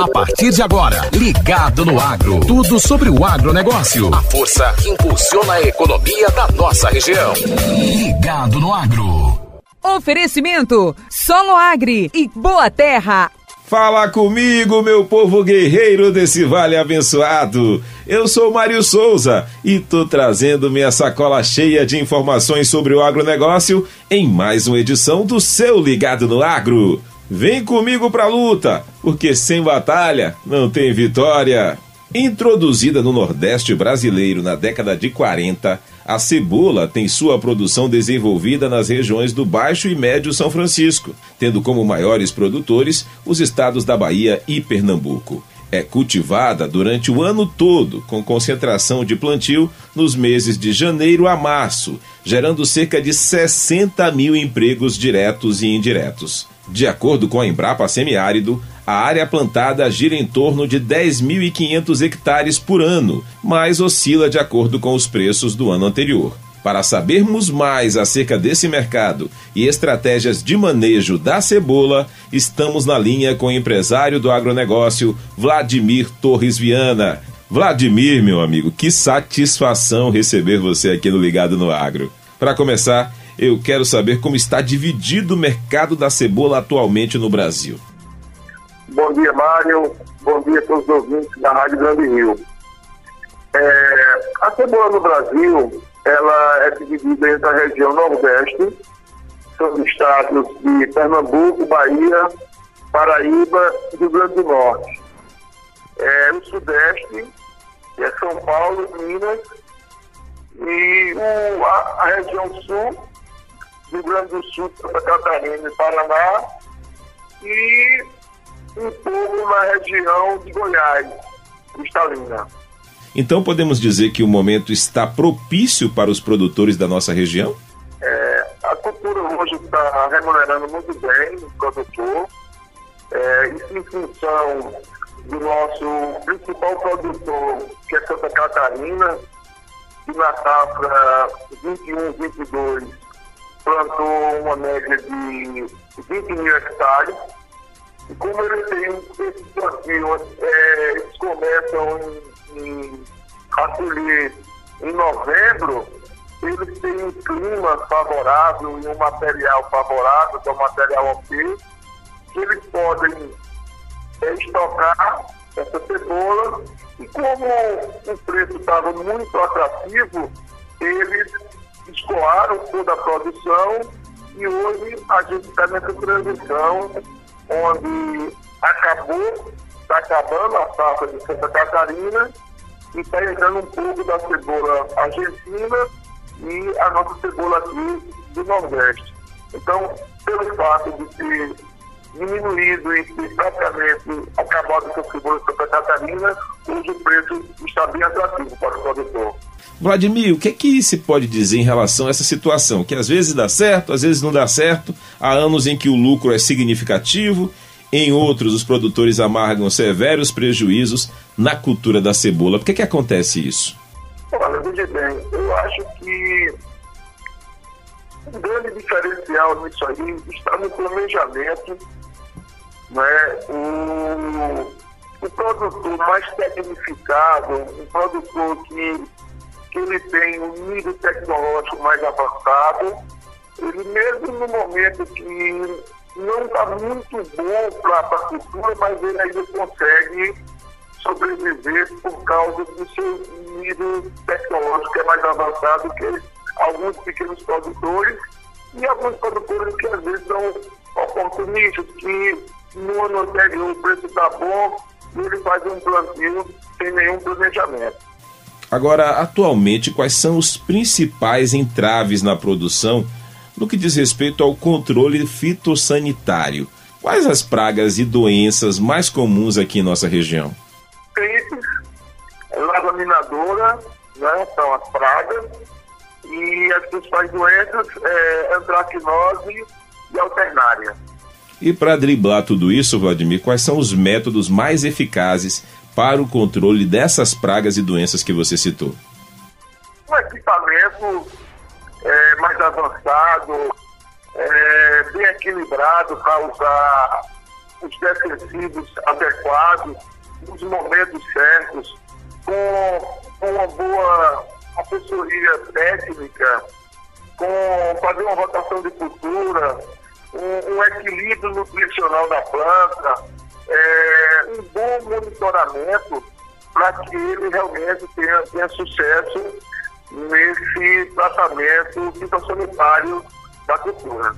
A partir de agora, ligado no agro. Tudo sobre o agronegócio. A força que impulsiona a economia da nossa região. Ligado no agro. Oferecimento: Solo Agri e Boa Terra. Fala comigo, meu povo guerreiro desse vale abençoado. Eu sou Mário Souza e tô trazendo minha sacola cheia de informações sobre o agronegócio em mais uma edição do seu Ligado no Agro. Vem comigo pra luta, porque sem batalha não tem vitória. Introduzida no Nordeste brasileiro na década de 40, a cebola tem sua produção desenvolvida nas regiões do Baixo e Médio São Francisco, tendo como maiores produtores os estados da Bahia e Pernambuco. É cultivada durante o ano todo, com concentração de plantio nos meses de janeiro a março, gerando cerca de 60 mil empregos diretos e indiretos. De acordo com a Embrapa Semiárido, a área plantada gira em torno de 10.500 hectares por ano, mas oscila de acordo com os preços do ano anterior. Para sabermos mais acerca desse mercado e estratégias de manejo da cebola, estamos na linha com o empresário do agronegócio, Vladimir Torres Viana. Vladimir, meu amigo, que satisfação receber você aqui no Ligado no Agro. Para começar, eu quero saber como está dividido o mercado da cebola atualmente no Brasil. Bom dia, Mário. Bom dia a todos os ouvintes da Rádio Grande Rio. É, a cebola no Brasil ela é dividida entre a região Nordeste, são os estados de Pernambuco, Bahia, Paraíba e Rio Grande do Norte. É, o Sudeste, que é São Paulo, Minas, e o, a, a região Sul, Rio Grande do Sul, Santa Catarina e Paraná, e um pouco na região de Goiás, cristalina. Então podemos dizer que o momento está propício para os produtores da nossa região? É, a cultura hoje está remunerando muito bem o produtor, é, isso em função do nosso principal produtor, que é Santa Catarina, que na safra 21-22 plantou uma média de 20 mil hectares. E como eles têm esse plantio, é, eles começam em, a colher em novembro, eles têm um clima favorável e um material favorável, que é o material ok, que eles podem estocar essa cebola e como o preço estava muito atrativo, eles escoaram toda a produção e hoje a gente está nessa transição onde acabou, está acabando a safra de Santa Catarina e está entrando um pouco da cebola argentina e a nossa cebola aqui do Nordeste. Então, pelo fato de ter diminuído e ter praticamente acabado com a cebola de Santa Catarina, hoje o preço está bem atrativo para o produtor. Vladimir, o que é que se pode dizer em relação a essa situação? Que às vezes dá certo, às vezes não dá certo. Há anos em que o lucro é significativo, em outros os produtores amargam severos prejuízos na cultura da cebola. Por que, que acontece isso? Olha, veja bem, eu acho que o grande diferencial nisso aí está no planejamento. Né? O, o produtor mais tecnificado, um produtor que que ele tem um nível tecnológico mais avançado, ele mesmo no momento que não está muito bom para a cultura, mas ele ainda consegue sobreviver por causa do seu nível tecnológico que é mais avançado que alguns pequenos produtores e alguns produtores que às vezes são oportunistas, que no ano anterior o preço está bom e ele faz um plantio sem nenhum planejamento. Agora, atualmente, quais são os principais entraves na produção no que diz respeito ao controle fitossanitário? Quais as pragas e doenças mais comuns aqui em nossa região? Gripes, larva minadora, né, são as pragas, e as principais doenças é antracnose e alternária. E para driblar tudo isso, Vladimir, quais são os métodos mais eficazes para o controle dessas pragas e doenças que você citou? Um equipamento é, mais avançado, é, bem equilibrado para usar os defensivos adequados, nos momentos certos, com uma boa assessoria técnica, com fazer uma rotação de cultura, um, um equilíbrio nutricional da planta, é, um bom monitoramento para que ele realmente tenha, tenha sucesso nesse tratamento fitossanitário da cultura.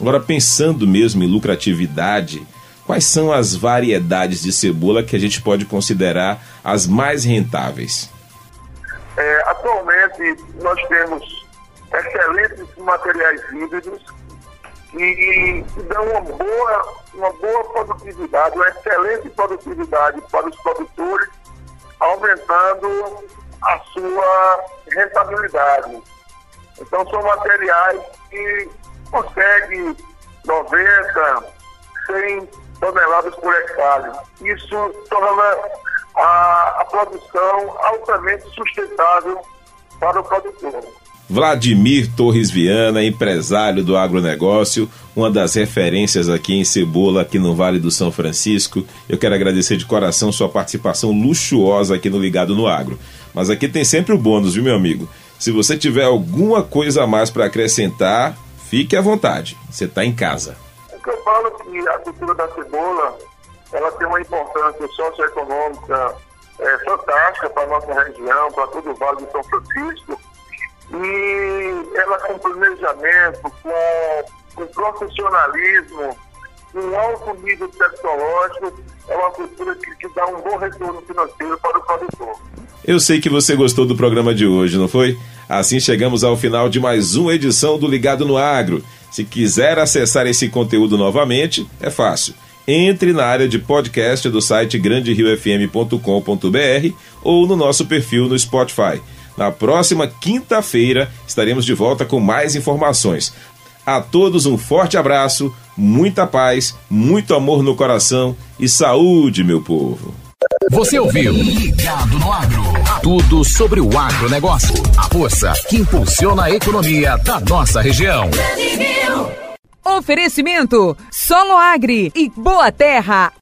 Agora, pensando mesmo em lucratividade, quais são as variedades de cebola que a gente pode considerar as mais rentáveis? É, atualmente, nós temos excelentes materiais híbridos que, que dão uma boa, uma boa produtividade, uma excelente produtividade para os produtores, aumentando a sua rentabilidade. Então, são materiais que conseguem 90, 100 toneladas por hectare. Isso torna a, a produção altamente sustentável para o produtor. Vladimir Torres Viana, empresário do agronegócio, uma das referências aqui em cebola, aqui no Vale do São Francisco. Eu quero agradecer de coração sua participação luxuosa aqui no Ligado no Agro. Mas aqui tem sempre o bônus, viu, meu amigo? Se você tiver alguma coisa a mais para acrescentar, fique à vontade. Você está em casa. É eu falo que a cultura da cebola ela tem uma importância socioeconômica é, fantástica para a nossa região, para todo o Vale do São Francisco e ela com planejamento, com, com profissionalismo, com alto nível tecnológico, é uma cultura que, que dá um bom retorno financeiro para o produtor. Eu sei que você gostou do programa de hoje, não foi? Assim chegamos ao final de mais uma edição do Ligado no Agro. Se quiser acessar esse conteúdo novamente, é fácil. Entre na área de podcast do site granderiofm.com.br ou no nosso perfil no Spotify. Na próxima quinta-feira estaremos de volta com mais informações. A todos um forte abraço, muita paz, muito amor no coração e saúde, meu povo. Você ouviu Ligado no Agro. Tudo sobre o agronegócio. A força que impulsiona a economia da nossa região. Oferecimento: Solo Agri e Boa Terra.